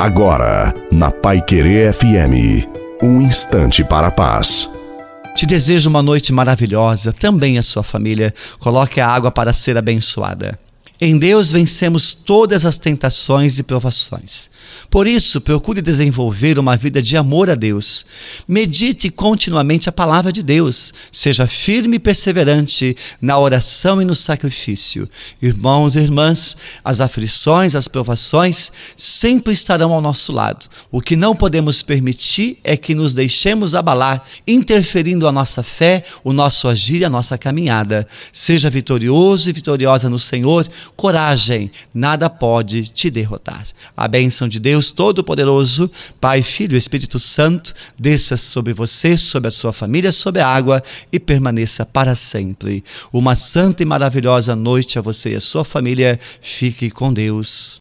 Agora, na Pai Querer FM, um instante para a paz. Te desejo uma noite maravilhosa, também a sua família. Coloque a água para ser abençoada. Em Deus vencemos todas as tentações e provações. Por isso, procure desenvolver uma vida de amor a Deus. Medite continuamente a palavra de Deus. Seja firme e perseverante na oração e no sacrifício. Irmãos e irmãs, as aflições, as provações sempre estarão ao nosso lado. O que não podemos permitir é que nos deixemos abalar, interferindo a nossa fé, o nosso agir e a nossa caminhada. Seja vitorioso e vitoriosa no Senhor coragem, nada pode te derrotar. A bênção de Deus Todo-Poderoso, Pai, Filho e Espírito Santo, desça sobre você, sobre a sua família, sobre a água e permaneça para sempre. Uma santa e maravilhosa noite a você e a sua família. Fique com Deus.